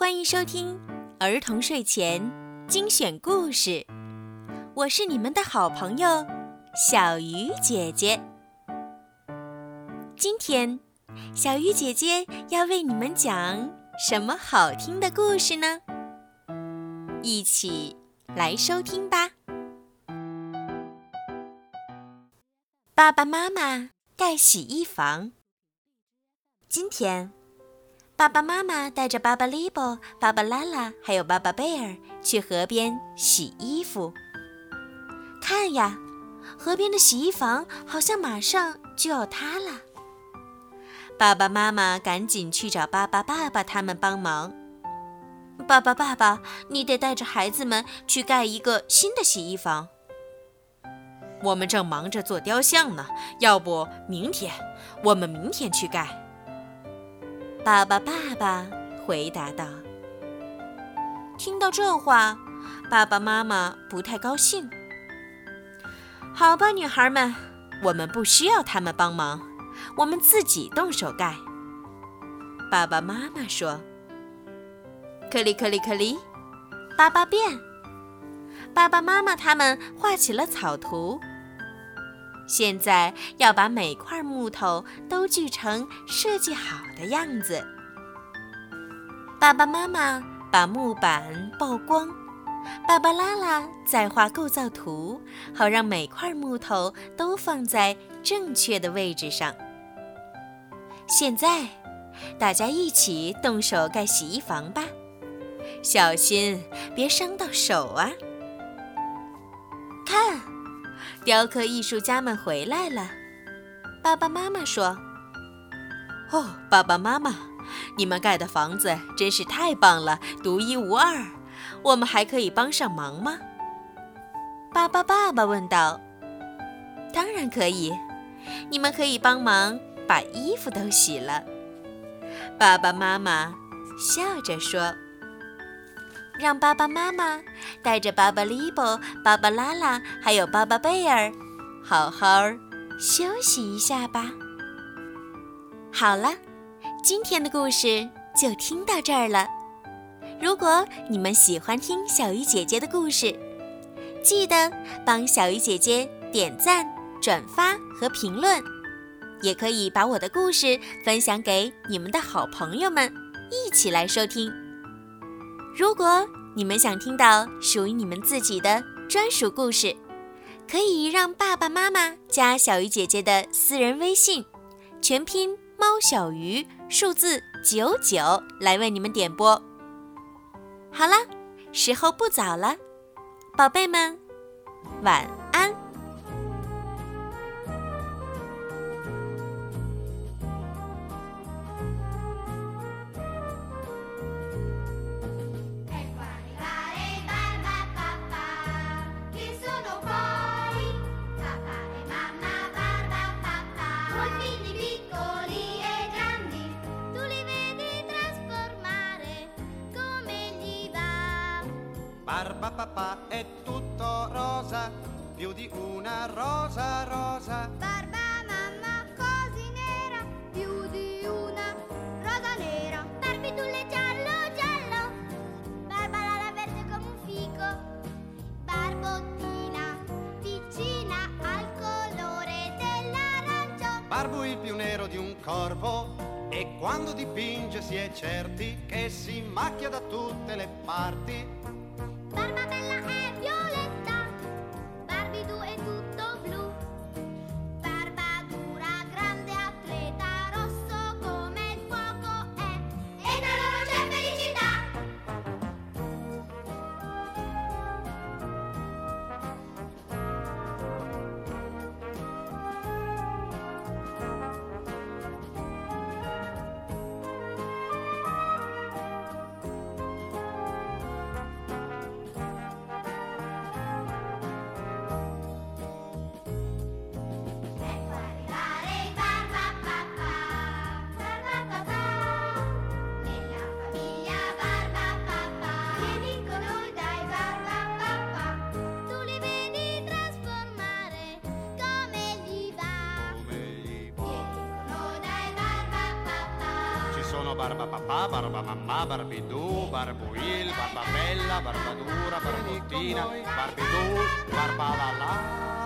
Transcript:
欢迎收听儿童睡前精选故事，我是你们的好朋友小鱼姐姐。今天，小鱼姐姐要为你们讲什么好听的故事呢？一起来收听吧。爸爸妈妈盖洗衣房。今天。爸爸妈妈带着巴巴利波、巴巴拉拉还有巴巴贝尔去河边洗衣服。看呀，河边的洗衣房好像马上就要塌了。爸爸妈妈赶紧去找巴巴爸爸他们帮忙。爸爸爸爸，你得带着孩子们去盖一个新的洗衣房。我们正忙着做雕像呢，要不明天？我们明天去盖。爸爸，爸爸回答道：“听到这话，爸爸妈妈不太高兴。好吧，女孩们，我们不需要他们帮忙，我们自己动手盖。”爸爸妈妈说：“克里克里克里，爸爸变。”爸爸妈妈他们画起了草图。现在要把每块木头都锯成设计好的样子。爸爸妈妈把木板曝光，芭芭拉拉再画构造图，好让每块木头都放在正确的位置上。现在，大家一起动手盖洗衣房吧，小心别伤到手啊！看。雕刻艺术家们回来了，爸爸妈妈说：“哦，爸爸妈妈，你们盖的房子真是太棒了，独一无二。我们还可以帮上忙吗？”爸爸爸爸问道。“当然可以，你们可以帮忙把衣服都洗了。”爸爸妈妈笑着说。让爸爸妈妈带着巴巴利波、巴巴拉拉还有巴巴贝尔，好好休息一下吧。好了，今天的故事就听到这儿了。如果你们喜欢听小鱼姐姐的故事，记得帮小鱼姐姐点赞、转发和评论，也可以把我的故事分享给你们的好朋友们，一起来收听。如果你们想听到属于你们自己的专属故事，可以让爸爸妈妈加小鱼姐姐的私人微信，全拼猫小鱼数字九九来为你们点播。好了，时候不早了，宝贝们，晚。Barba papà è tutto rosa, più di una rosa rosa. Barba mamma così nera, più di una rosa nera. Barbitulle giallo giallo, barba la verde come un fico. Barbottina vicina al colore dell'arancio. Barbo il più nero di un corvo e quando dipinge si è certi che si macchia da tutte le parti Barbuno, barba papà, barba mamma, barbidù, barbuil, barba bella, barba dura, barbottina, barbidù, barba la la.